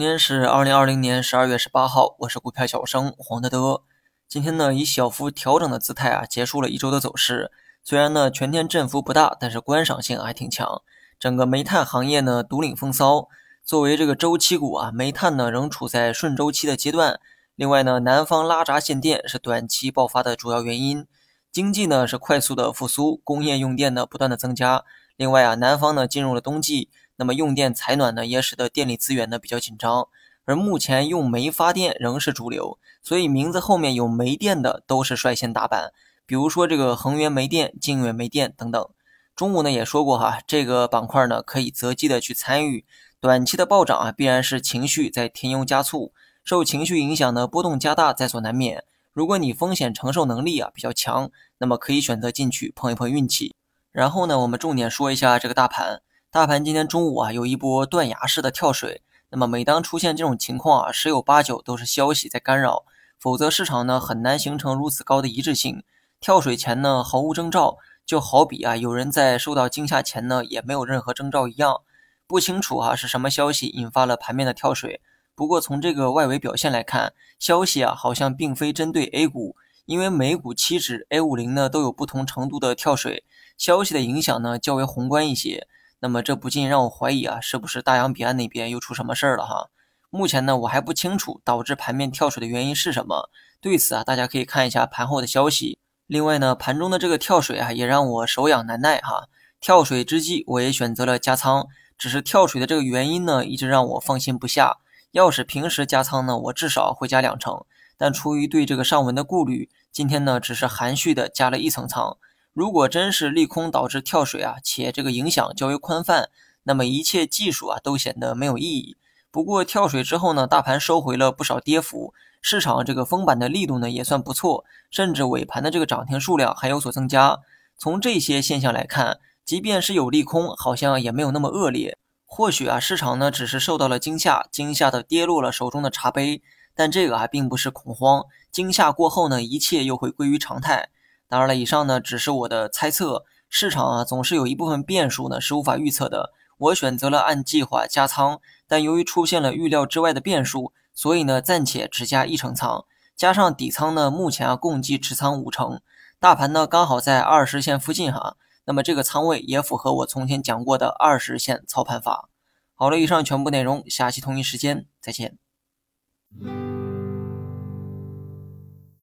今天是二零二零年十二月十八号，我是股票小生黄德德。今天呢，以小幅调整的姿态啊，结束了一周的走势。虽然呢，全天振幅不大，但是观赏性还挺强。整个煤炭行业呢，独领风骚。作为这个周期股啊，煤炭呢仍处在顺周期的阶段。另外呢，南方拉闸限电是短期爆发的主要原因。经济呢是快速的复苏，工业用电呢不断的增加。另外啊，南方呢进入了冬季。那么用电采暖呢，也使得电力资源呢比较紧张，而目前用煤发电仍是主流，所以名字后面有煤电的都是率先打板，比如说这个恒源煤电、靖远煤电等等。中午呢也说过哈，这个板块呢可以择机的去参与，短期的暴涨啊必然是情绪在添油加醋，受情绪影响呢波动加大在所难免。如果你风险承受能力啊比较强，那么可以选择进去碰一碰运气。然后呢，我们重点说一下这个大盘。大盘今天中午啊，有一波断崖式的跳水。那么每当出现这种情况啊，十有八九都是消息在干扰，否则市场呢很难形成如此高的一致性。跳水前呢毫无征兆，就好比啊有人在受到惊吓前呢也没有任何征兆一样。不清楚啊是什么消息引发了盘面的跳水。不过从这个外围表现来看，消息啊好像并非针对 A 股，因为美股期指 A 五零呢都有不同程度的跳水，消息的影响呢较为宏观一些。那么这不禁让我怀疑啊，是不是大洋彼岸那边又出什么事儿了哈？目前呢，我还不清楚导致盘面跳水的原因是什么。对此啊，大家可以看一下盘后的消息。另外呢，盘中的这个跳水啊，也让我手痒难耐哈。跳水之际，我也选择了加仓，只是跳水的这个原因呢，一直让我放心不下。要是平时加仓呢，我至少会加两成，但出于对这个上文的顾虑，今天呢，只是含蓄的加了一层仓。如果真是利空导致跳水啊，且这个影响较为宽泛，那么一切技术啊都显得没有意义。不过跳水之后呢，大盘收回了不少跌幅，市场这个封板的力度呢也算不错，甚至尾盘的这个涨停数量还有所增加。从这些现象来看，即便是有利空，好像也没有那么恶劣。或许啊，市场呢只是受到了惊吓，惊吓的跌落了手中的茶杯，但这个啊并不是恐慌。惊吓过后呢，一切又会归于常态。当然了，以上呢只是我的猜测，市场啊总是有一部分变数呢是无法预测的。我选择了按计划加仓，但由于出现了预料之外的变数，所以呢暂且只加一成仓，加上底仓呢目前啊共计持仓五成，大盘呢刚好在二十线附近哈，那么这个仓位也符合我从前讲过的二十线操盘法。好了，以上全部内容，下期同一时间再见。